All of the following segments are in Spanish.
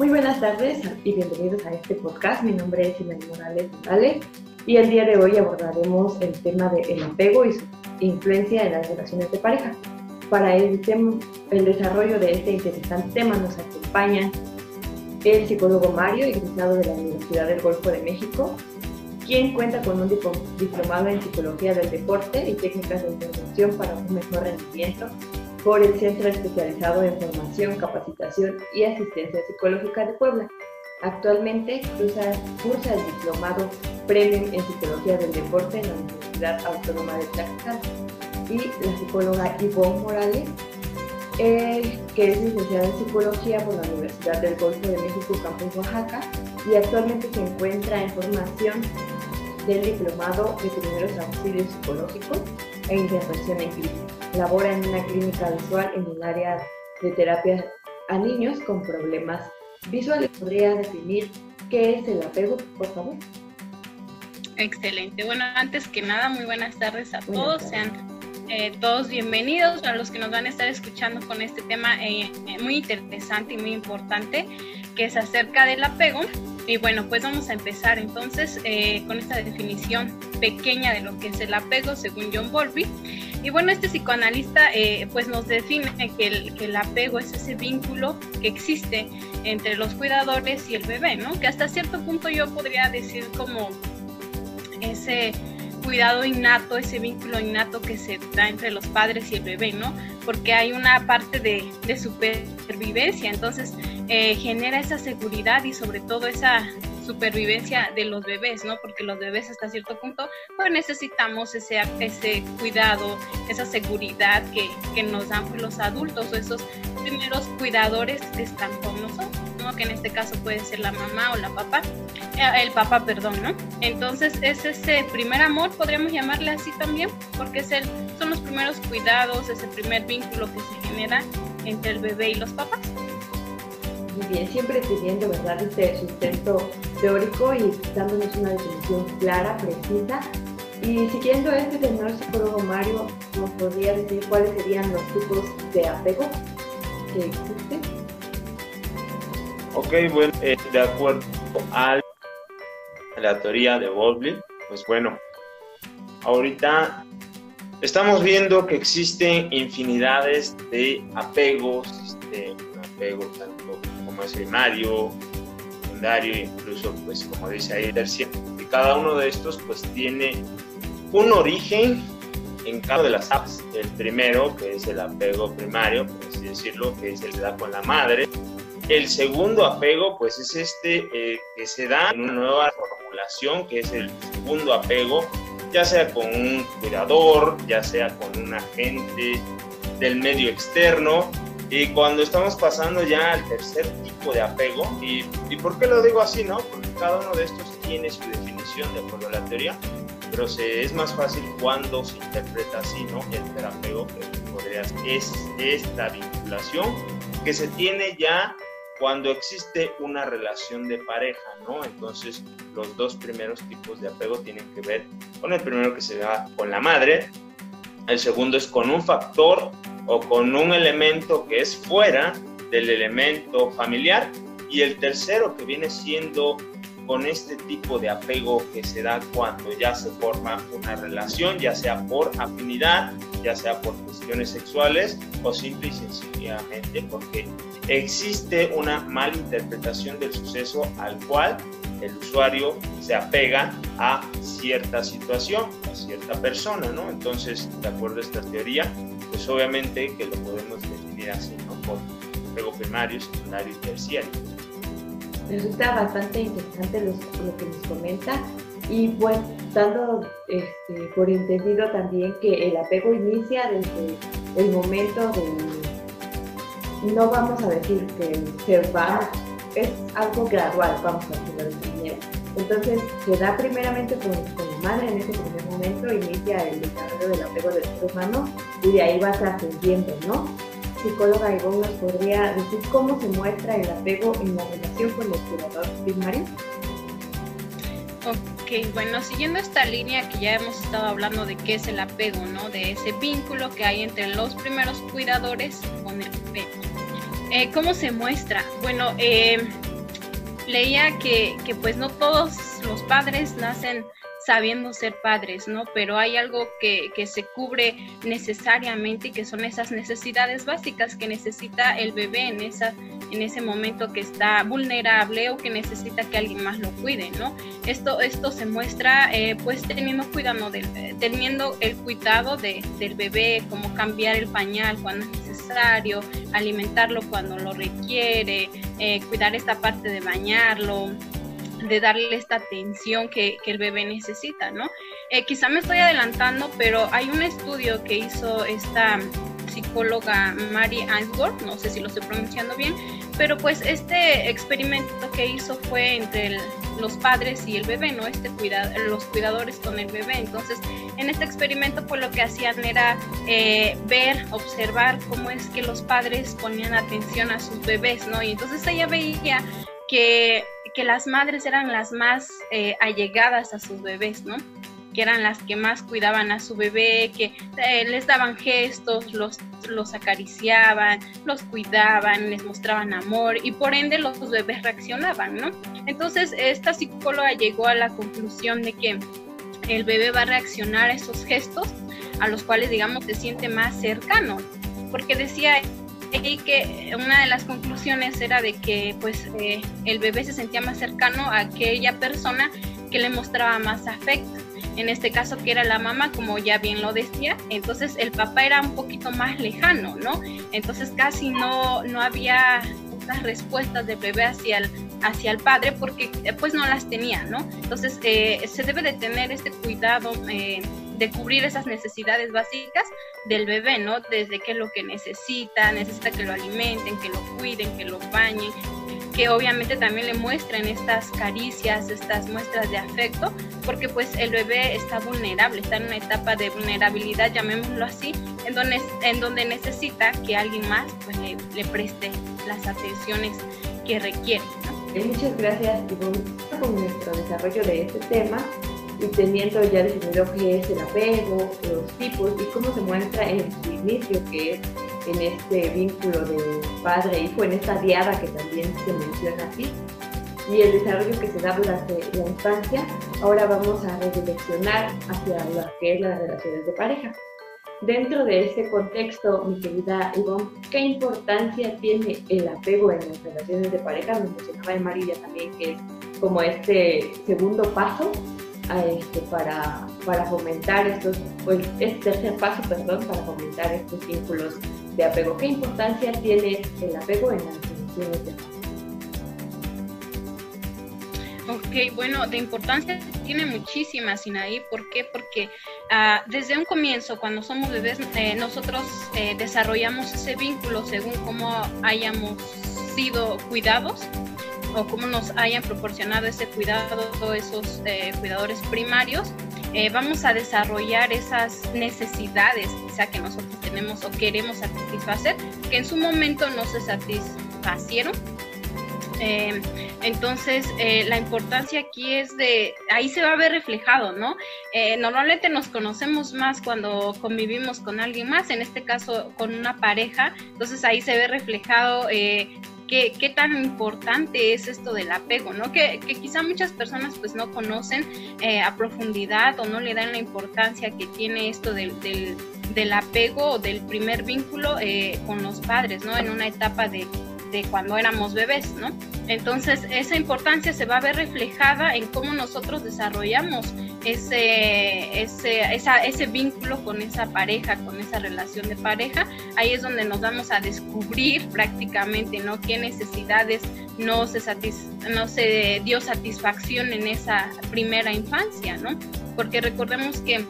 Muy buenas tardes y bienvenidos a este podcast. Mi nombre es Imelda Morales Morales y el día de hoy abordaremos el tema del apego y su influencia en las relaciones de pareja. Para el, el desarrollo de este interesante tema nos acompaña el psicólogo Mario, egresado de la Universidad del Golfo de México, quien cuenta con un diplomado en psicología del deporte y técnicas de intervención para un mejor rendimiento por el Centro Especializado en Formación, Capacitación y Asistencia Psicológica de Puebla. Actualmente cursa, cursa el diplomado Premium en Psicología del Deporte en la Universidad Autónoma de Tlaxcala. Y la psicóloga Ivonne Morales, que es licenciada en Psicología por la Universidad del Golfo de México, Campus Oaxaca, y actualmente se encuentra en formación del Diplomado de Primeros Auxilios Psicológicos e Intervención en Clínica labora en una clínica visual en el área de terapia a niños con problemas visuales. ¿Podría definir qué es el apego, por favor? Excelente. Bueno, antes que nada, muy buenas tardes a todos. Sean eh, todos bienvenidos a los que nos van a estar escuchando con este tema eh, eh, muy interesante y muy importante que es acerca del apego. Y bueno, pues vamos a empezar entonces con esta definición pequeña de lo que es el apego según John Bowlby. Y bueno, este psicoanalista eh, pues nos define que el, apego es ese vínculo que existe entre los cuidadores y el bebé, ¿no? Que hasta cierto punto yo podría decir como ese cuidado innato, ese vínculo innato que se da entre los padres y el bebé, ¿no? Porque hay una parte de, de supervivencia, entonces eh, genera esa seguridad y sobre todo esa supervivencia de los bebés, ¿no? Porque los bebés hasta cierto punto, pues necesitamos ese, ese cuidado, esa seguridad que, nos dan pues, los adultos o esos primeros cuidadores que están con nosotros, ¿no? Que en este caso puede ser la mamá o la papá, eh, el papá, perdón, ¿no? Entonces es ese primer amor, podríamos llamarle así también, porque es el, son los primeros cuidados, ese primer vínculo que se genera entre el bebé y los papás. Bien, siempre teniendo, ¿verdad?, este sustento teórico y dándonos una definición clara, precisa. Y siguiendo este señor psicólogo Mario, ¿nos podría decir cuáles serían los tipos de apego que existen? Ok, bueno, eh, de acuerdo a la teoría de Bowlby, pues bueno, ahorita estamos viendo que existen infinidades de apegos, este, apego tanto como es primario, incluso, pues como dice ahí, terciario. Y cada uno de estos pues tiene un origen en cada de las apps. El primero, que es el apego primario, por así decirlo, que es el que da con la madre. El segundo apego, pues es este eh, que se da en una nueva formulación, que es el segundo apego, ya sea con un cuidador, ya sea con un agente del medio externo, y cuando estamos pasando ya al tercer tipo de apego, y, y por qué lo digo así, no? Porque cada uno de estos tiene su definición de acuerdo a la teoría, pero se, es más fácil cuando se interpreta así, ¿no? El terapego que podría es esta vinculación que se tiene ya cuando existe una relación de pareja, ¿no? Entonces, los dos primeros tipos de apego tienen que ver con el primero que se da con la madre, el segundo es con un factor o con un elemento que es fuera del elemento familiar y el tercero que viene siendo con este tipo de apego que se da cuando ya se forma una relación, ya sea por afinidad, ya sea por cuestiones sexuales o simple y sencillamente porque existe una mala interpretación del suceso al cual el usuario se apega a cierta situación, a cierta persona, ¿no? Entonces, de acuerdo a esta teoría, pues obviamente que lo podemos definir así, ¿no? Por apego primario, secundario y terciario. Resulta bastante interesante lo, que nos comenta y pues dando este, por entendido también que el apego inicia desde el momento de, no vamos a decir que se va es algo gradual, vamos a decirlo de manera. Entonces, se da primeramente con, con, la madre en ese primer momento, inicia el desarrollo del apego del ser humano y de ahí vas ascendiendo, ¿no? Psicóloga Ivonne nos podría decir cómo se muestra el apego en la relación con el cuidador primario. Ok, bueno, siguiendo esta línea que ya hemos estado hablando de qué es el apego, ¿no? De ese vínculo que hay entre los primeros cuidadores con el bebé. Eh, ¿Cómo se muestra? Bueno, eh, leía que, que pues no todos los padres nacen sabiendo ser padres, ¿no? Pero hay algo que, que, se cubre necesariamente y que son esas necesidades básicas que necesita el bebé en, esa, en ese momento que está vulnerable o que necesita que alguien más lo cuide, ¿no? Esto, esto se muestra eh, pues teniendo cuidado, del, teniendo el cuidado de, del bebé, como cambiar el pañal cuando es necesario, alimentarlo cuando lo requiere, eh, cuidar esta parte de bañarlo, de darle esta atención que, el bebé necesita, ¿no? Eh, quizá me estoy adelantando, pero hay un estudio que hizo esta psicóloga Mary Ainsworth, no sé si lo estoy pronunciando bien, pero pues este experimento que hizo fue entre los padres y el bebé, ¿no? Este cuida, los cuidadores con el bebé. Entonces, en este experimento pues lo que hacían era eh, ver, observar cómo es que los padres ponían atención a sus bebés, ¿no? Y entonces ella veía que que las madres eran las más eh, allegadas a sus bebés, ¿no? que eran las que más cuidaban a su bebé, que eh, les daban gestos, los, los acariciaban, los cuidaban, les mostraban amor y por ende los bebés reaccionaban, ¿no? Entonces esta psicóloga llegó a la conclusión de que el bebé va a reaccionar a esos gestos a los cuales digamos se siente más cercano, porque decía y que una de las conclusiones era de que pues eh, el bebé se sentía más cercano a aquella persona que le mostraba más afecto. En este caso que era la mamá, como ya bien lo decía, entonces el papá era un poquito más lejano, ¿no? Entonces casi no, no había estas respuestas del bebé hacia el, hacia el padre porque eh, pues no las tenía, ¿no? Entonces eh, se debe de tener este cuidado de cubrir esas necesidades básicas del bebé, ¿no? Desde qué es lo que necesita, necesita que lo alimenten, que lo cuiden, que lo bañen, que obviamente también le muestren estas caricias, estas muestras de afecto, porque pues el bebé está vulnerable, está en una etapa de vulnerabilidad, llamémoslo así, en donde, en donde necesita que alguien más pues, le, preste las atenciones que requiere. ¿no? Muchas gracias, Ivonne, por nuestro desarrollo de este tema y teniendo ya definido qué es el apego, los tipos y cómo se muestra en su inicio, que es en este vínculo de padre-hijo, en esta diada que también se menciona aquí, y el desarrollo que se da durante la infancia, ahora vamos a redireccionar hacia lo que es las relaciones de pareja. Dentro de este contexto, mi querida Ivonne, ¿qué importancia tiene el apego en las relaciones de pareja? Me mencionaba en María también que es como este segundo paso este, para, para fomentar estos, pues, este tercer paso, perdón, para fomentar estos vínculos de apego. ¿Qué importancia tiene el apego en las relaciones de Ok, bueno, de importancia tiene muchísima, Sinaí. ¿Por qué? Porque uh, desde un comienzo, cuando somos bebés, eh, nosotros eh, desarrollamos ese vínculo según cómo hayamos sido cuidados o cómo nos hayan proporcionado ese cuidado esos eh, cuidadores primarios, eh, vamos a desarrollar esas necesidades quizá que nosotros tenemos o queremos satisfacer, que en su momento no se satisfacieron. Eh, entonces, la importancia aquí es de, ahí se va a ver reflejado, ¿no? normalmente nos conocemos más cuando convivimos con alguien más, en este caso con una pareja, entonces ahí se ve reflejado qué, tan importante es esto del apego, ¿no? Que, quizá muchas personas pues no conocen eh, a profundidad o no le dan la importancia que tiene esto del, del, apego o del primer vínculo eh, con los padres, ¿no? En una etapa de, de cuando éramos bebés, ¿no? Entonces, esa importancia se va a ver reflejada en cómo nosotros desarrollamos ese, ese, ese vínculo con esa pareja, con esa relación de pareja. Ahí es donde nos vamos a descubrir prácticamente, ¿no? Qué necesidades no se, no se dio satisfacción en esa primera infancia, ¿no? Porque recordemos que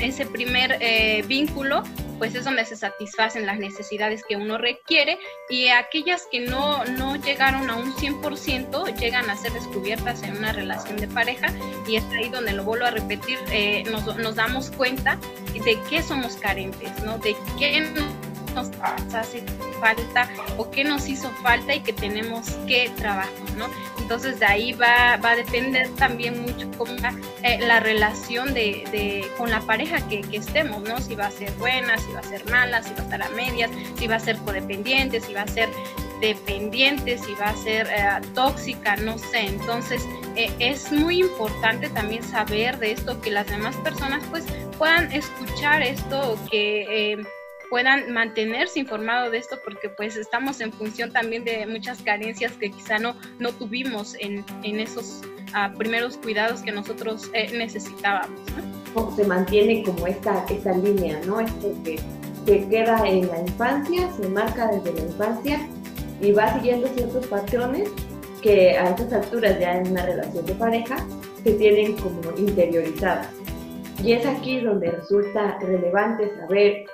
ese primer eh, vínculo pues es donde se satisfacen las necesidades que uno requiere y aquellas que no, no llegaron a un 100% llegan a ser descubiertas en una relación de pareja y es ahí donde lo vuelvo a repetir, eh, nos, nos, damos cuenta de qué somos carentes, ¿no? De qué nos hace falta o qué nos hizo falta y que tenemos que trabajar, ¿no? Entonces de ahí va, va a depender también mucho cómo eh, la relación de, con la pareja que, que, estemos, ¿no? Si va a ser buena, si va a ser mala, si va a estar a medias, si va a ser codependiente, si va a ser dependiente, si va a ser eh, tóxica, no sé. Entonces eh, es muy importante también saber de esto, que las demás personas pues puedan escuchar esto, que eh, puedan mantenerse informados de esto, porque pues estamos en función también de muchas carencias que quizá no, no tuvimos en, en esos ah, primeros cuidados que nosotros necesitábamos. Se mantiene como esta, esta línea, ¿no? Esto que, que queda en la infancia, se marca desde la infancia y va siguiendo ciertos patrones que a estas alturas ya en una relación de pareja se tienen como interiorizadas. Y es aquí donde resulta relevante saber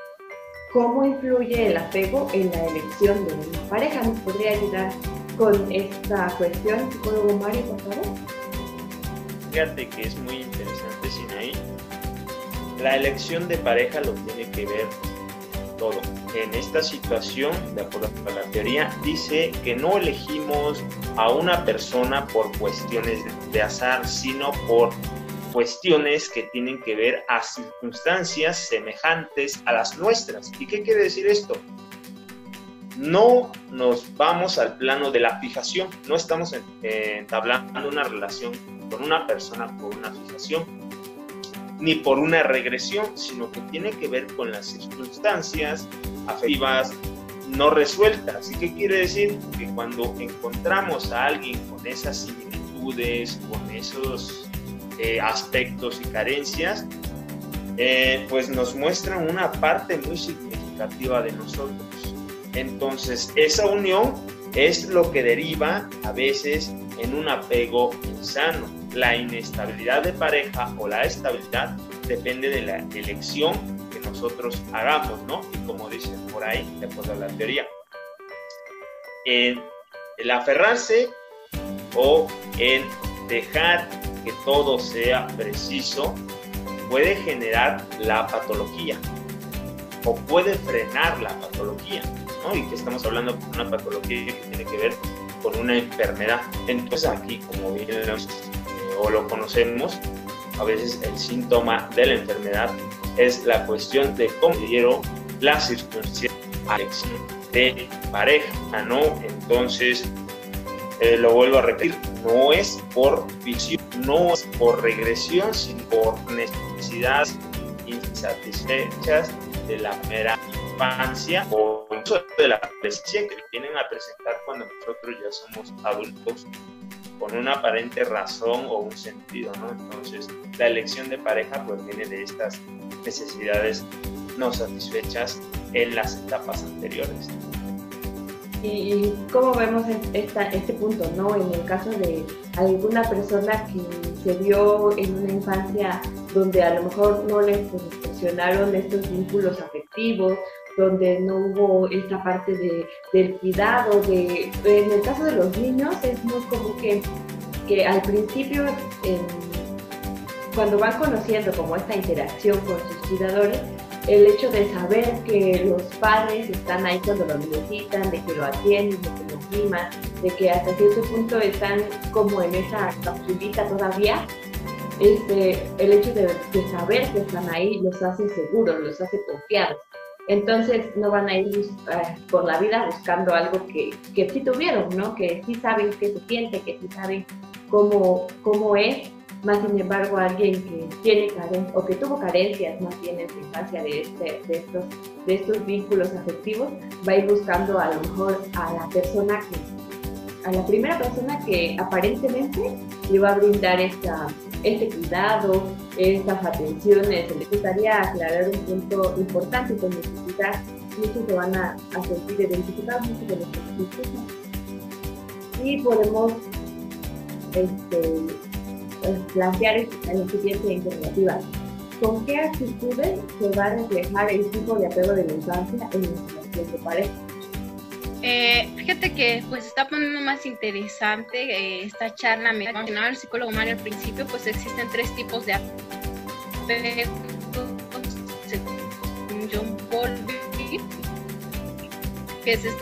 cómo influye el apego en la elección de una pareja. ¿Nos podría ayudar con esta cuestión, psicólogo Mario, por favor? Fíjate que es muy interesante, Sinaí. La elección de pareja lo tiene que ver todo. En esta situación, de acuerdo a la teoría, dice que no elegimos a una persona por cuestiones de azar, sino por cuestiones que tienen que ver a circunstancias semejantes a las nuestras. ¿Y qué quiere decir esto? No nos vamos al plano de la fijación, no estamos entablando una relación con una persona por una fijación, ni por una regresión, sino que tiene que ver con las circunstancias afectivas no resueltas. ¿Y qué quiere decir? Que cuando encontramos a alguien con esas similitudes, con esos eh, aspectos y carencias, eh, pues nos muestran una parte muy significativa de nosotros. Entonces, esa unión es lo que deriva a veces en un apego insano la inestabilidad de pareja o la estabilidad depende de la elección que nosotros hagamos, ¿no? Y como dicen por ahí, de acuerdo a la teoría, en el aferrarse o en dejar que todo sea preciso puede generar la patología o puede frenar la patología, ¿no? Y que estamos hablando de una patología que tiene que ver con una enfermedad. Entonces aquí, como bien o lo conocemos, a veces el síntoma de la enfermedad es la cuestión de cómo dieron las circunstancias de pareja, ¿no? Entonces, eh, lo vuelvo a repetir, no es por visión, no es por regresión, sino por necesidades insatisfechas de la mera infancia o de la adolescencia que vienen a presentar cuando nosotros ya somos adultos con una aparente razón o un sentido, ¿no? Entonces, la elección de pareja pues viene de estas necesidades no satisfechas en las etapas anteriores. ¿Y cómo vemos este punto, no? En el caso de alguna persona que se vio en una infancia donde a lo mejor no le funcionaron estos vínculos afectivos donde no hubo esta parte de, del cuidado. De, en el caso de los niños es muy común que, que al principio, cuando van conociendo como esta interacción con sus cuidadores, el hecho de saber que los padres están ahí cuando lo necesitan, de que lo atienden, de que lo miman, de que hasta cierto punto están como en esa capsulita todavía, este, el hecho de, de, saber que están ahí los hace seguros, los hace confiados. Entonces no van a ir eh, por la vida buscando algo que, que sí tuvieron, ¿no? Que sí saben qué se siente, que sí saben cómo, cómo es. Más sin embargo, alguien que tiene carencias o que tuvo carencias más bien en su infancia de, este, de, estos, de estos vínculos afectivos, va a ir buscando a lo mejor a la persona que, a la primera persona que aparentemente le va a brindar esta, este cuidado, estas atenciones. Me gustaría aclarar un punto importante con quizás muchos se van a, sentir identificados, muchos de los que Y podemos este, plantear la siguiente alternativa. ¿Con qué actitudes se va a reflejar el tipo de apego de la infancia en nuestra pareja? Eh, fíjate que pues está poniendo más interesante eh, esta charla. Me mencionaba el psicólogo Mario al principio, pues existen tres tipos de apego. John Paul que es el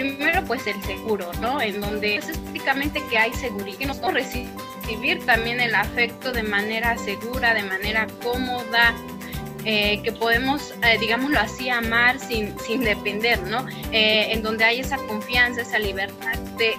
primero pues el seguro, ¿no? En donde es específicamente que hay seguridad, que nos recibir también el afecto de manera segura, de manera cómoda, eh, que podemos, eh, digámoslo así, amar sin, sin depender, ¿no? Eh, en donde hay esa confianza, esa libertad de,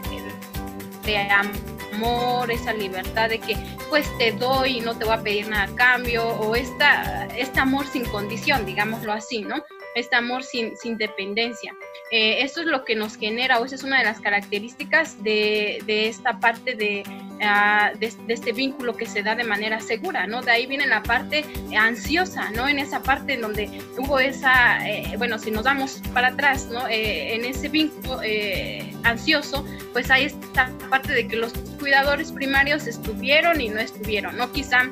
de amor, esa libertad de que pues te doy y no te voy a pedir nada a cambio, o esta, este amor sin condición, digámoslo así, ¿no? Este amor sin, sin dependencia. Eh, esto es lo que nos genera, o esa es una de las características de, de esta parte de, uh, de, de, este vínculo que se da de manera segura, ¿no? De ahí viene la parte ansiosa, ¿no? En esa parte en donde hubo esa, eh, bueno, si nos damos para atrás, ¿no? Eh, en ese vínculo eh, ansioso, pues hay esta parte de que los cuidadores primarios estuvieron y no estuvieron, ¿no? Quizá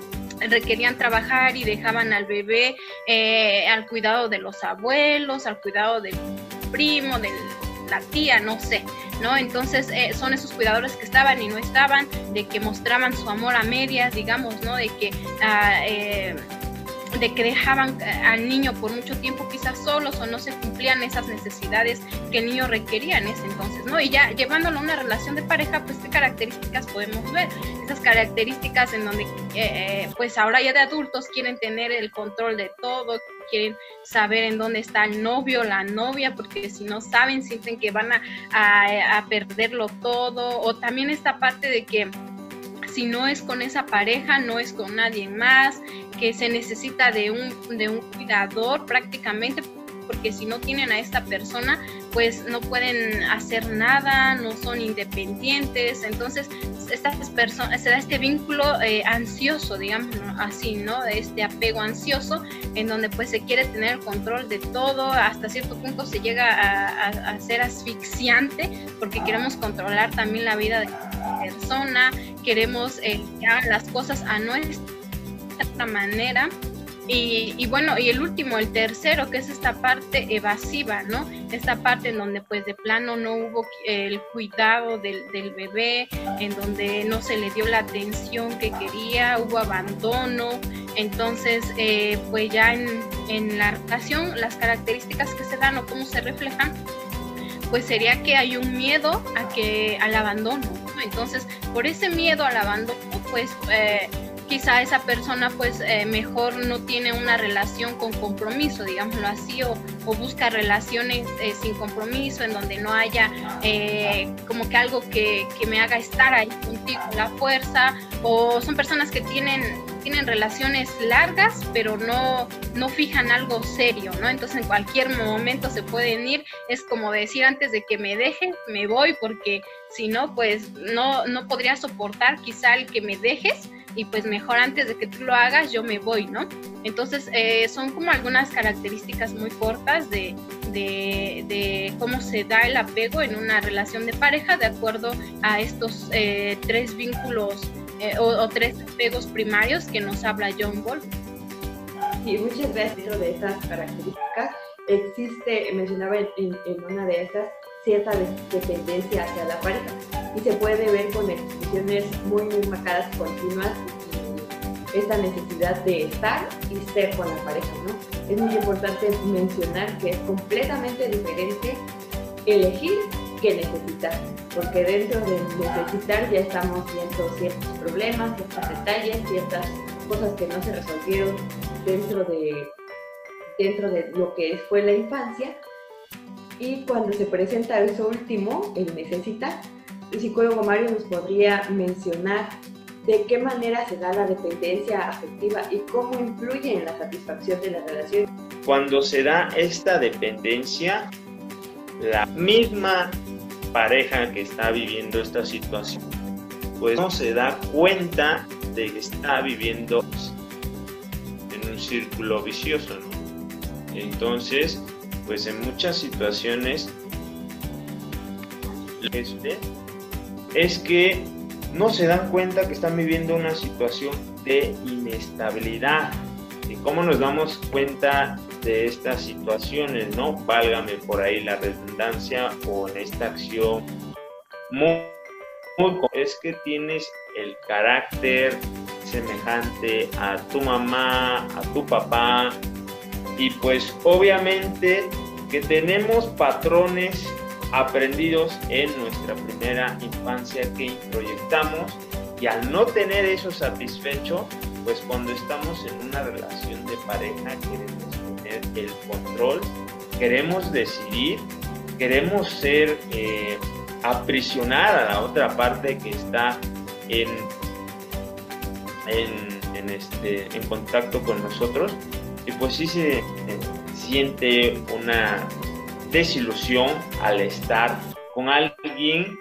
requerían trabajar y dejaban al bebé eh, al cuidado de los abuelos, al cuidado del primo, de la tía, no sé, ¿no? Entonces eh, son esos cuidadores que estaban y no estaban, de que mostraban su amor a medias, digamos, ¿no? De que... Uh, eh, de que dejaban al niño por mucho tiempo quizás solos o no se cumplían esas necesidades que el niño requería en ese entonces, ¿no? Y ya llevándolo a una relación de pareja, pues qué características podemos ver. Esas características en donde, eh, pues ahora ya de adultos quieren tener el control de todo, quieren saber en dónde está el novio, la novia, porque si no saben, sienten que van a, a, a perderlo todo. O también esta parte de que si no es con esa pareja, no es con nadie más, que se necesita de un, de un cuidador prácticamente, porque si no tienen a esta persona, pues no pueden hacer nada, no son independientes, entonces estas personas, se da este vínculo eh, ansioso, digamos así, ¿no? Este apego ansioso, en donde pues se quiere tener el control de todo, hasta cierto punto se llega a, a, a ser asfixiante, porque queremos controlar también la vida de la persona, queremos eh, que hagan las cosas a nuestra manera. Y, bueno, y el último, el tercero, que es esta parte evasiva, ¿no? Esta parte en donde pues de plano no hubo el cuidado del, del bebé, en donde no se le dio la atención que quería, hubo abandono. Entonces, eh, pues ya en, en la relación, las características que se dan o cómo se reflejan, pues sería que hay un miedo a que al abandono. ¿no? Entonces, por ese miedo al abandono, pues eh, quizá esa persona pues eh, mejor no tiene una relación con compromiso, digámoslo así, o, busca relaciones eh, sin compromiso, en donde no haya eh, como que algo que, que, me haga estar ahí contigo, la fuerza, o son personas que tienen, tienen relaciones largas, pero no, no fijan algo serio, ¿no? Entonces en cualquier momento se pueden ir, es como decir antes de que me dejen, me voy, porque si no, pues no, no podría soportar quizá el que me dejes y pues mejor antes de que tú lo hagas yo me voy, ¿no? Entonces eh, son como algunas características muy cortas de, de, de, cómo se da el apego en una relación de pareja de acuerdo a estos eh, tres vínculos eh, o, o, tres apegos primarios que nos habla John Ball. Sí, muchas veces dentro de estas características existe, mencionaba en, en una de estas, cierta dependencia hacia la pareja y se puede ver con expresiones muy, muy marcadas continuas y esta necesidad de estar y ser con la pareja, ¿no? Es muy importante mencionar que es completamente diferente elegir que necesitar, porque dentro de necesitar ya estamos viendo ciertos problemas, ciertos detalles, ciertas cosas que no se resolvieron dentro de, dentro de lo que fue la infancia y cuando se presenta eso último, el necesitar, el psicólogo Mario nos podría mencionar de qué manera se da la dependencia afectiva y cómo influye en la satisfacción de la relación. Cuando se da esta dependencia, la misma pareja que está viviendo esta situación, pues no se da cuenta de que está viviendo en un círculo vicioso, ¿no? Entonces, pues en muchas situaciones es que no se dan cuenta que están viviendo una situación de inestabilidad. ¿Y cómo nos damos cuenta de estas situaciones? No, válgame por ahí la redundancia o en esta acción. Muy, muy, es que tienes el carácter semejante a tu mamá, a tu papá, y pues obviamente que tenemos patrones aprendidos en nuestra primera infancia que introyectamos y al no tener eso satisfecho, pues cuando estamos en una relación de pareja queremos tener el control, queremos decidir, queremos ser, eh, aprisionar a la otra parte que está en, en, este, en contacto con nosotros. Y pues sí se siente una desilusión al estar con alguien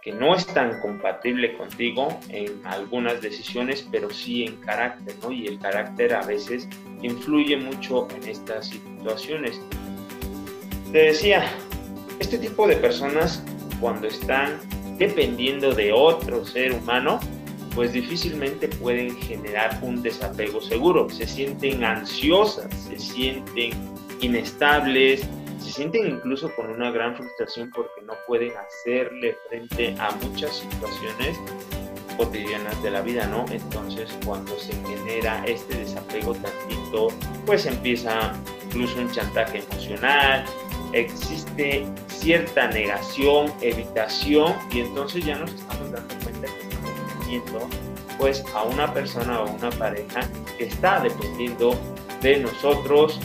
que no es tan compatible contigo en algunas decisiones, pero sí en carácter, ¿no? Y el carácter a veces influye mucho en estas situaciones. Te decía, este tipo de personas cuando están dependiendo de otro ser humano, pues difícilmente pueden generar un desapego seguro. Se sienten ansiosas, se sienten inestables, se sienten incluso con una gran frustración porque no pueden hacerle frente a muchas situaciones cotidianas de la vida, ¿no? Entonces cuando se genera este desapego tantito, pues empieza incluso un chantaje emocional, existe cierta negación, evitación y entonces ya nos estamos dando cuenta que pues a una persona o una pareja que está dependiendo de nosotros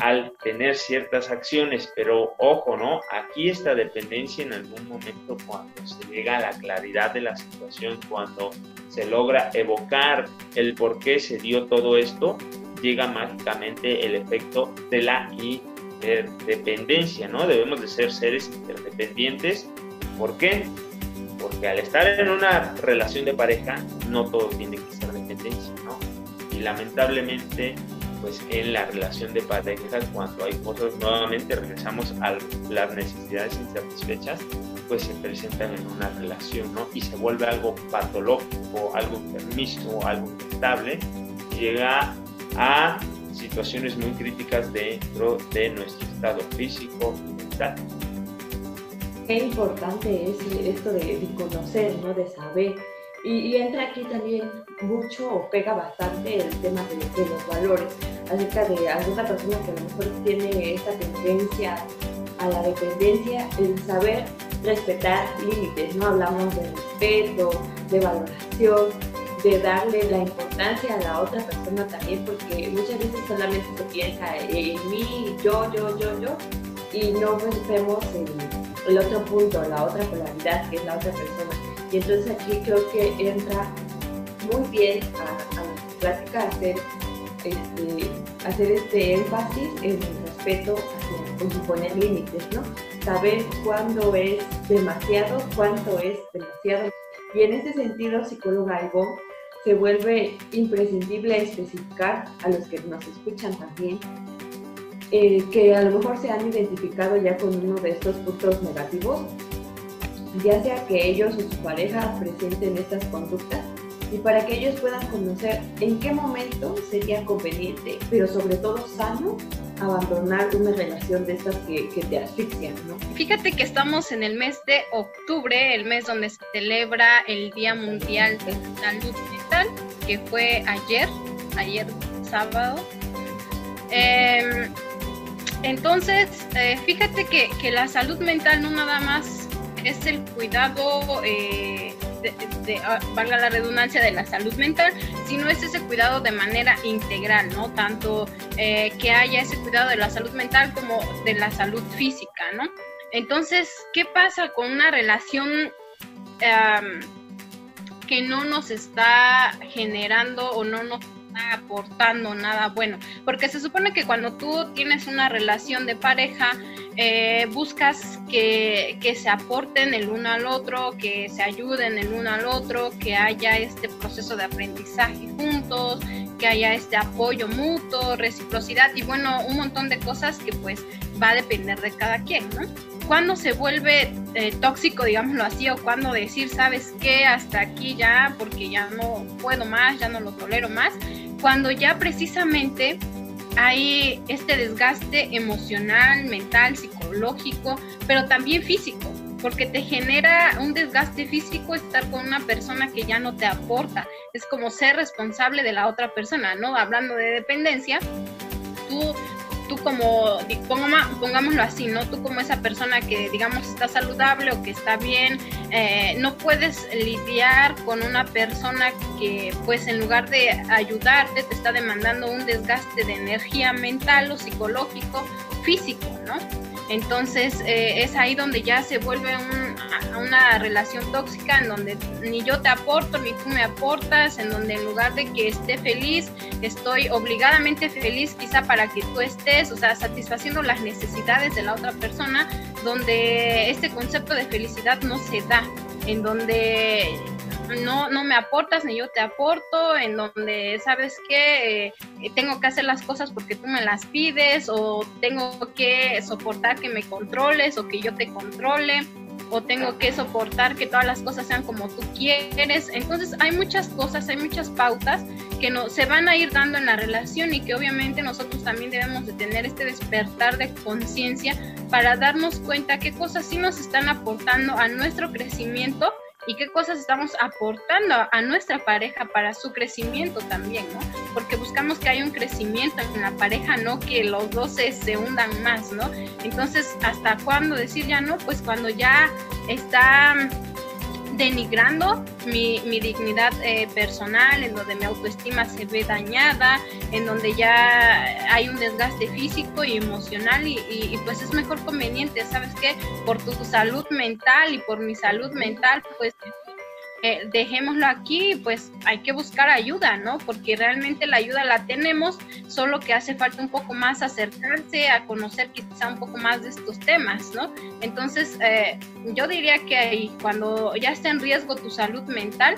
al tener ciertas acciones, pero ojo, ¿no? Aquí esta dependencia en algún momento cuando se llega a la claridad de la situación, cuando se logra evocar el por qué se dio todo esto, llega mágicamente el efecto de la interdependencia, ¿no? Debemos de ser seres interdependientes. ¿Por qué? Porque al estar en una relación de pareja, no todo tiene que ser dependencia, ¿no? Y lamentablemente pues en la relación de pareja cuando hay cosas nuevamente regresamos a las necesidades insatisfechas pues se presentan en una relación ¿no? y se vuelve algo patológico algo enfermizo algo inestable llega a situaciones muy críticas dentro de nuestro estado físico y mental qué importante es esto de, conocer ¿no? de saber y, entra aquí también mucho o pega bastante el tema de, los valores, acerca de alguna persona que a lo mejor tiene esta tendencia a la dependencia, el saber respetar límites, ¿no? Hablamos de respeto, de valoración, de darle la importancia a la otra persona también, porque muchas veces solamente se piensa en mí, yo, yo, yo, yo, y no vemos el, el otro punto, la otra polaridad que es la otra persona. Y entonces aquí creo que entra muy bien a, a plática hacer este, hacer este énfasis en el respeto hacia pues, poner límites, ¿no? Saber cuándo es demasiado, cuánto es demasiado. Y en ese sentido, psicóloga algo se vuelve imprescindible especificar a los que nos escuchan también eh, que a lo mejor se han identificado ya con uno de estos puntos negativos ya sea que ellos o su pareja presenten estas conductas y para que ellos puedan conocer en qué momento sería conveniente, pero sobre todo sano, abandonar una relación de estas que, te asfixian, ¿no? Fíjate que estamos en el mes de octubre, el mes donde se celebra el Día Mundial de Salud Mental, que fue ayer, ayer sábado. Em, entonces, eh, fíjate que, que la salud mental no nada más es el cuidado, eh, ah, valga la redundancia, de la salud mental, sino es ese cuidado de manera integral, ¿no? Tanto eh, que haya ese cuidado de la salud mental como de la salud física, ¿no? Entonces, ¿qué pasa con una relación que no nos está generando o no nos está aportando nada bueno? Porque se supone que cuando tú tienes una relación de pareja, eh, buscas que, se aporten el uno al otro, que se ayuden el uno al otro, que haya este proceso de aprendizaje juntos, que haya este apoyo mutuo, reciprocidad y bueno, un montón de cosas que pues va a depender de cada quien, ¿no? Cuando se vuelve eh, tóxico, digámoslo así, o cuando decir, sabes qué, hasta aquí ya, porque ya no puedo más, ya no lo tolero más, cuando ya precisamente hay este desgaste emocional, mental, psicológico, pero también físico, porque te genera un desgaste físico estar con una persona que ya no te aporta. Es como ser responsable de la otra persona, ¿no? Hablando de dependencia, tú, tú como, pongámoslo así, ¿no? Tú como esa persona que digamos está saludable o que está bien, eh, no puedes lidiar con una persona que pues en lugar de ayudarte te está demandando un desgaste de energía mental o psicológico, físico, ¿no? Entonces eh, es ahí donde ya se vuelve una relación tóxica en donde ni yo te aporto ni tú me aportas, en donde en lugar de que esté feliz, estoy obligadamente feliz quizá para que tú estés, o sea, satisfaciendo las necesidades de la otra persona, donde este concepto de felicidad no se da, en donde no, no me aportas ni yo te aporto, en donde sabes que eh, tengo que hacer las cosas porque tú me las pides, o tengo que soportar que me controles o que yo te controle, o tengo que soportar que todas las cosas sean como tú quieres. Entonces hay muchas cosas, hay muchas pautas que no, se van a ir dando en la relación y que obviamente nosotros también debemos de tener este despertar de conciencia para darnos cuenta qué cosas sí nos están aportando a nuestro crecimiento y qué cosas estamos aportando a nuestra pareja para su crecimiento también, ¿no? Porque buscamos que haya un crecimiento en la pareja, no que los dos se, hundan más, ¿no? Entonces, ¿hasta cuándo decir ya no? Pues cuando ya está denigrando mi, dignidad eh, personal, en donde mi autoestima se ve dañada, en donde ya hay un desgaste físico y emocional y, pues es mejor conveniente, ¿sabes qué? Por tu salud mental y por mi salud mental, pues eh, dejémoslo aquí, pues hay que buscar ayuda, ¿no? Porque realmente la ayuda la tenemos, solo que hace falta un poco más acercarse a conocer quizá un poco más de estos temas, ¿no? Entonces, eh, yo diría que cuando ya está en riesgo tu salud mental,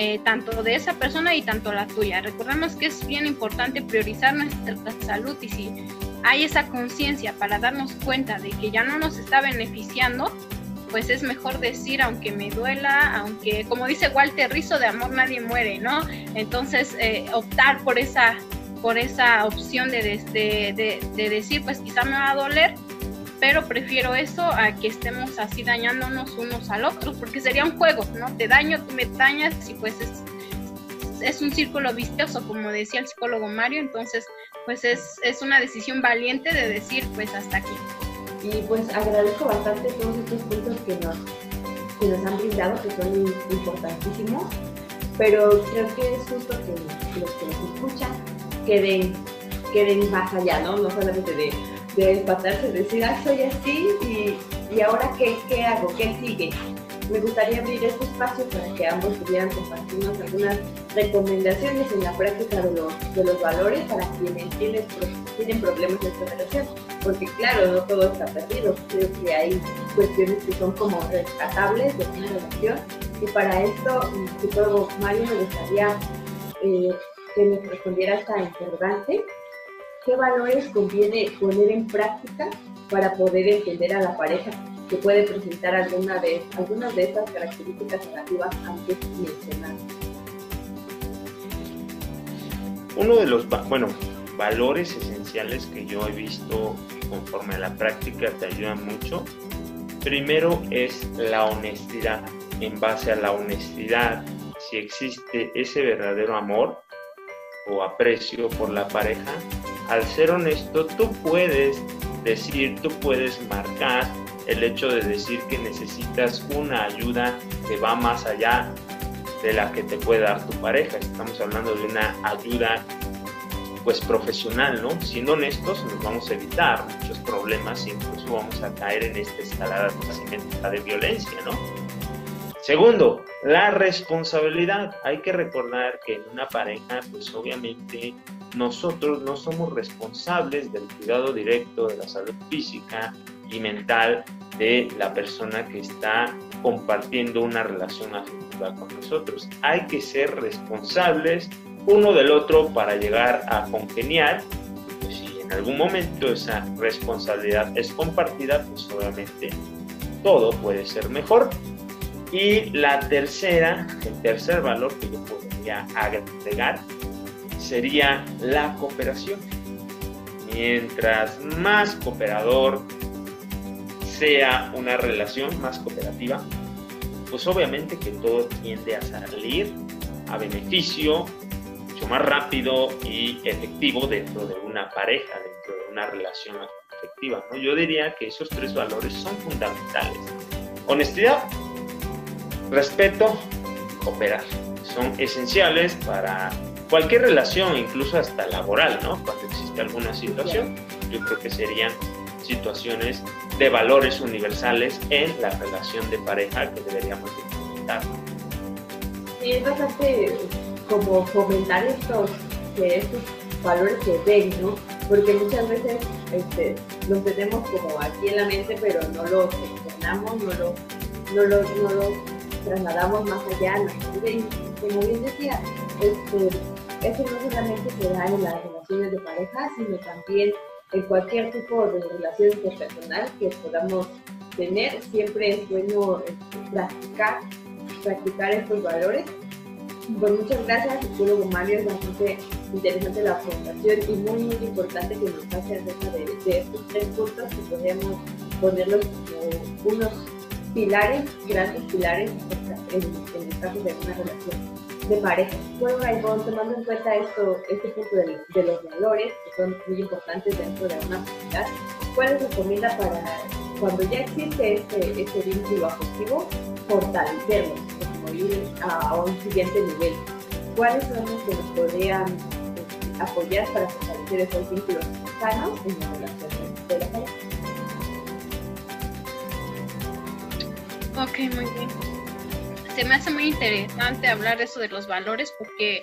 eh, tanto de esa persona y tanto la tuya. Recordemos que es bien importante priorizar nuestra salud y si hay esa conciencia para darnos cuenta de que ya no nos está beneficiando, pues es mejor decir, aunque me duela, aunque, como dice Walter Rizzo, de amor nadie muere, ¿no? Entonces, eh, optar por esa, por esa opción de, de, de, decir, pues quizá me va a doler, pero prefiero eso a que estemos así dañándonos unos al otro, porque sería un juego, ¿no? Te daño, tú me dañas y pues es, es un círculo vicioso, como decía el psicólogo Mario, entonces pues es, es una decisión valiente de decir, pues hasta aquí. Y pues agradezco bastante todos estos puntos que nos, que nos han brindado, que son importantísimos, pero creo que es justo que los que nos escuchan queden, queden más allá, ¿no? No solamente de, de despatarse, decir, ah, soy así y, y ahora qué, qué hago, qué sigue. Me gustaría abrir este espacio para que ambos pudieran compartirnos algunas recomendaciones en la práctica de los, de los valores para quienes tienen, tienen problemas en esta relación porque claro, no todo está perdido, creo que hay cuestiones que son como rescatables de una relación. Y para esto, todo Mario, me gustaría eh, que nos respondiera esta interrogante, ¿qué valores conviene poner en práctica para poder entender a la pareja que puede presentar alguna de, algunas de estas características negativas antes mencionadas? Uno de los, bueno, valores esenciales que yo he visto conforme a la práctica te ayudan mucho. Primero es la honestidad. En base a la honestidad, si existe ese verdadero amor o aprecio por la pareja, al ser honesto tú puedes decir, tú puedes marcar el hecho de decir que necesitas una ayuda que va más allá de la que te puede dar tu pareja. Estamos hablando de una ayuda pues profesional, ¿no? Siendo honestos, nos vamos a evitar muchos problemas e incluso vamos a caer en esta escalada de violencia, ¿no? Segundo, la responsabilidad. Hay que recordar que en una pareja, pues obviamente nosotros no somos responsables del cuidado directo de la salud física y mental de la persona que está compartiendo una relación afectiva con nosotros. Hay que ser responsables uno del otro para llegar a congeniar. Pues si en algún momento esa responsabilidad es compartida, pues obviamente todo puede ser mejor. Y la tercera, el tercer valor que yo podría agregar sería la cooperación. Mientras más cooperador sea una relación más cooperativa, pues obviamente que todo tiende a salir a beneficio mucho más rápido y efectivo dentro de una pareja, dentro de una relación afectiva. ¿no? Yo diría que esos tres valores son fundamentales. Honestidad, respeto, cooperar. Son esenciales para cualquier relación, incluso hasta laboral, ¿no? Cuando existe alguna situación, yo creo que serían situaciones de valores universales en la relación de pareja que deberíamos implementar. Sí, es bastante como fomentar estos, que estos valores que ven, ¿no? Porque muchas veces este, los tenemos como aquí en la mente, pero no los externamos, no los, no los, no los trasladamos más allá. Y como bien decía, este, eso no solamente se da en las relaciones de pareja, sino también en cualquier tipo de relación interpersonal que podamos tener. Siempre es bueno este, practicar, practicar estos valores. Pues muchas gracias, psicólogo Mario, es bastante interesante la presentación y muy, muy importante que nos pase acerca de, de estos tres puntos que podemos ponerlos como unos pilares, grandes pilares en, en el caso de una relación de pareja. Bueno, Raibón, tomando en cuenta esto, este punto de, los valores, que son muy importantes dentro de una comunidad, ¿cuál recomienda para cuando ya existe este, este vínculo afectivo, fortalecerlo, como ir a, un siguiente nivel? ¿Cuáles son los que nos podrían este, apoyar para fortalecer esos vínculos sanos en la relación de la pareja? Ok, muy bien me hace muy interesante hablar de eso de los valores porque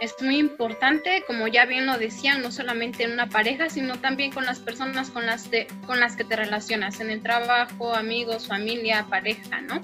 es muy importante, como ya bien lo decían, no solamente en una pareja, sino también con las personas con las, con las que te relacionas, en el trabajo, amigos, familia, pareja, ¿no?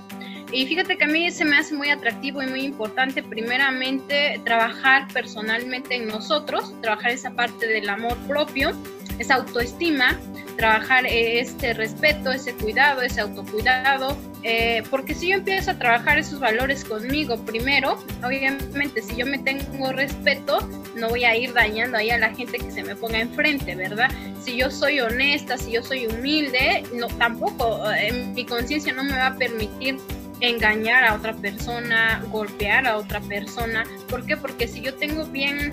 Y fíjate que a mí se me hace muy atractivo y muy importante, primeramente, trabajar personalmente en nosotros, trabajar esa parte del amor propio, esa autoestima, trabajar este respeto, ese cuidado, ese autocuidado, eh, porque si yo empiezo a trabajar esos valores conmigo primero, obviamente si yo me tengo respeto, no voy a ir dañando ahí a la gente que se me ponga enfrente, ¿verdad? Si yo soy honesta, si yo soy humilde, no, tampoco, eh, mi conciencia no me va a permitir engañar a otra persona, golpear a otra persona. ¿Por qué? Porque si yo tengo bien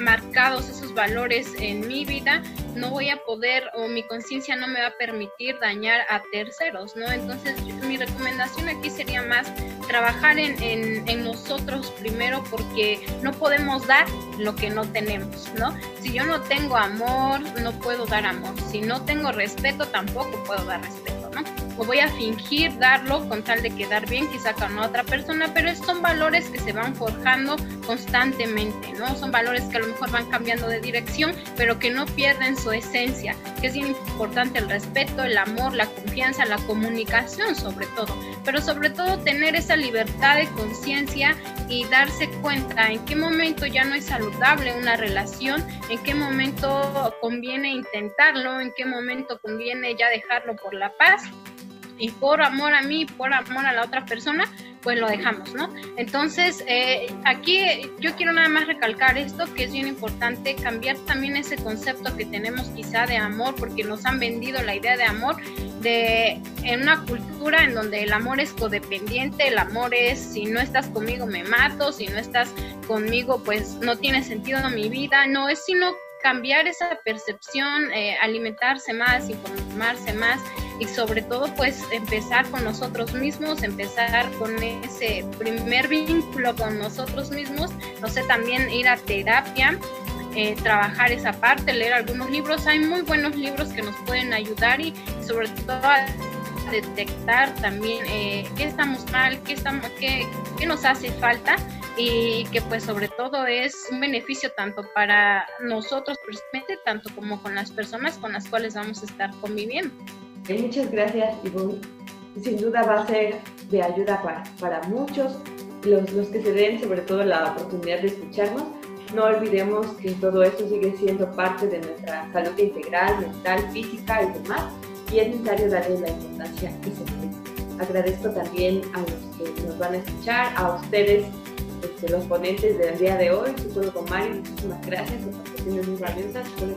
marcados esos valores en mi vida, no voy a poder o mi conciencia no me va a permitir dañar a terceros, ¿no? Entonces mi recomendación aquí sería más trabajar en, en, nosotros primero porque no podemos dar lo que no tenemos, ¿no? Si yo no tengo amor, no puedo dar amor. Si no tengo respeto, tampoco puedo dar respeto, O voy a fingir darlo con tal de quedar bien quizá con otra persona, pero son valores que se van forjando constantemente, ¿no? Son valores que a lo mejor van cambiando de dirección, pero que no pierden su esencia, que es importante el respeto, el amor, la confianza, la comunicación sobre todo, pero sobre todo tener esa libertad de conciencia y darse cuenta en qué momento ya no es saludable una relación, en qué momento conviene intentarlo, en qué momento conviene ya dejarlo por la paz y por amor a mí, por amor a la otra persona, pues lo dejamos, ¿no? Entonces, eh, aquí yo quiero nada más recalcar esto, que es bien importante, cambiar también ese concepto que tenemos quizá de amor, porque nos han vendido la idea de amor de en una cultura en donde el amor es codependiente, el amor es si no estás conmigo me mato, si no estás conmigo pues no tiene sentido mi vida, no es sino cambiar esa percepción, eh, alimentarse más, informarse más y sobre todo pues empezar con nosotros mismos, empezar con ese primer vínculo con nosotros mismos, no sé, también ir a terapia, eh, trabajar esa parte, leer algunos libros, hay muy buenos libros que nos pueden ayudar y sobre todo a detectar también eh, qué estamos mal, qué, estamos, qué, qué nos hace falta y que pues sobre todo es un beneficio tanto para nosotros personalmente, tanto como con las personas con las cuales vamos a estar conviviendo. Muchas gracias, Ivonne. Sin duda va a ser de ayuda para, para muchos, los, los que se den sobre todo la oportunidad de escucharnos. No olvidemos que todo esto sigue siendo parte de nuestra salud integral, mental, física y demás, y es necesario darle la importancia que se merece. Agradezco también a los que nos van a escuchar, a ustedes, este, los ponentes del día de hoy, con Mario, muchísimas gracias, por participaciones muy valiosas, con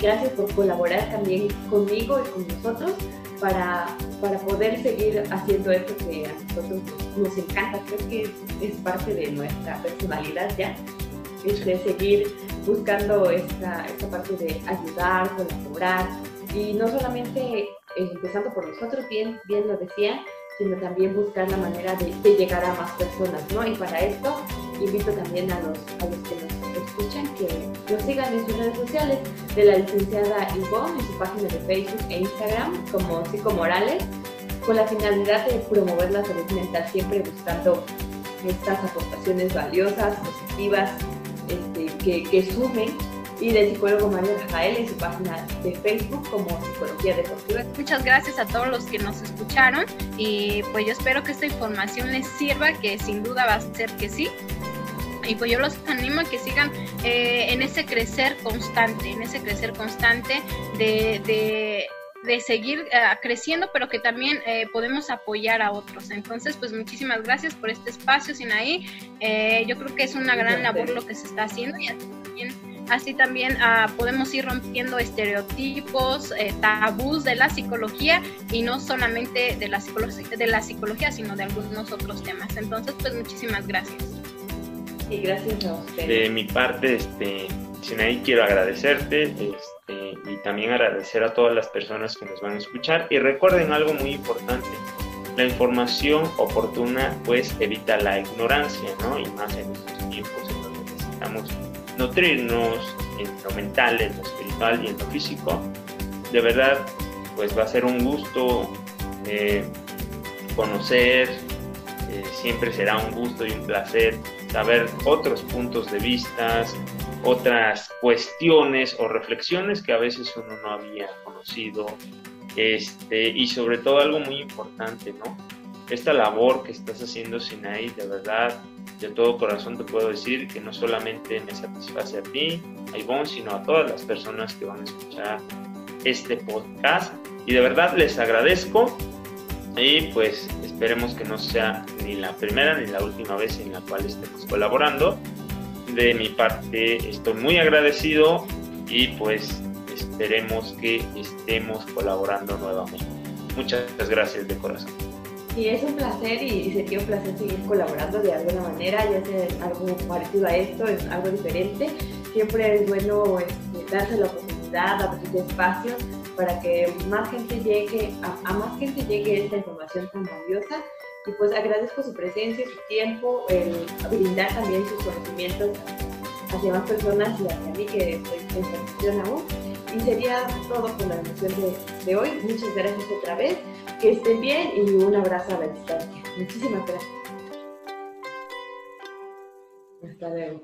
gracias por colaborar también conmigo y con nosotros para, para poder seguir haciendo esto que a nosotros nos, encanta. Creo que es, parte de nuestra personalidad ya, es de seguir buscando esta, esta parte de ayudar, colaborar y no solamente eh, empezando por nosotros, bien, bien lo decía, sino también buscar la manera de, llegar a más personas, ¿no? Y para esto invito también a los, a los que nos que nos sigan en sus redes sociales de la licenciada Ivonne en su página de Facebook e Instagram como Psicomorales, con la finalidad de promover la salud mental, siempre buscando estas aportaciones valiosas, positivas, este, que, que sumen y del psicólogo Mario Rafael en su página de Facebook como Psicología Deportiva. Muchas gracias a todos los que nos escucharon y pues yo espero que esta información les sirva, que sin duda va a ser que sí. Y pues yo los animo a que sigan eh, en ese crecer constante, en ese crecer constante de, de de seguir eh, creciendo, pero que también eh, podemos apoyar a otros. Entonces, pues muchísimas gracias por este espacio, Sinaí. Eh, yo creo que es una gran labor lo que se está haciendo y también Así también ah, podemos ir rompiendo estereotipos, eh, tabús de la psicología y no solamente de la, de la psicología, sino de algunos otros temas. Entonces, pues muchísimas gracias. Y gracias a usted. De mi parte, este, Sinaí, quiero agradecerte este, y también agradecer a todas las personas que nos van a escuchar. Y recuerden algo muy importante. La información oportuna pues evita la ignorancia, ¿no? Y más en estos tiempos en donde necesitamos nutrirnos en lo mental, en lo espiritual y en lo físico. De verdad, pues va a ser un gusto eh, conocer, eh, siempre será un gusto y un placer saber otros puntos de vista, otras cuestiones o reflexiones que a veces uno no había conocido. Este, y sobre todo algo muy importante, ¿no? Esta labor que estás haciendo, Sinaí, de verdad, de todo corazón te puedo decir que no solamente me satisface a ti, a Ivonne, sino a todas las personas que van a escuchar este podcast. Y de verdad les agradezco y pues esperemos que no sea ni la primera ni la última vez en la cual estemos colaborando. De mi parte estoy muy agradecido y pues esperemos que estemos colaborando nuevamente. Muchas gracias de corazón. Y es un placer y, sería un placer seguir colaborando de alguna manera, ya sea algo parecido a esto, es algo diferente. Siempre es bueno este, darse la oportunidad, abrir espacios para que más gente llegue, a, más gente llegue esta información tan valiosa. Y pues agradezco su presencia, su tiempo, el brindar también sus conocimientos hacia más personas y hacia mí que estoy en aún. Y sería todo con la emoción de, de hoy. Muchas gracias otra vez. Que estén bien y un abrazo a la distancia. Muchísimas gracias. Hasta luego.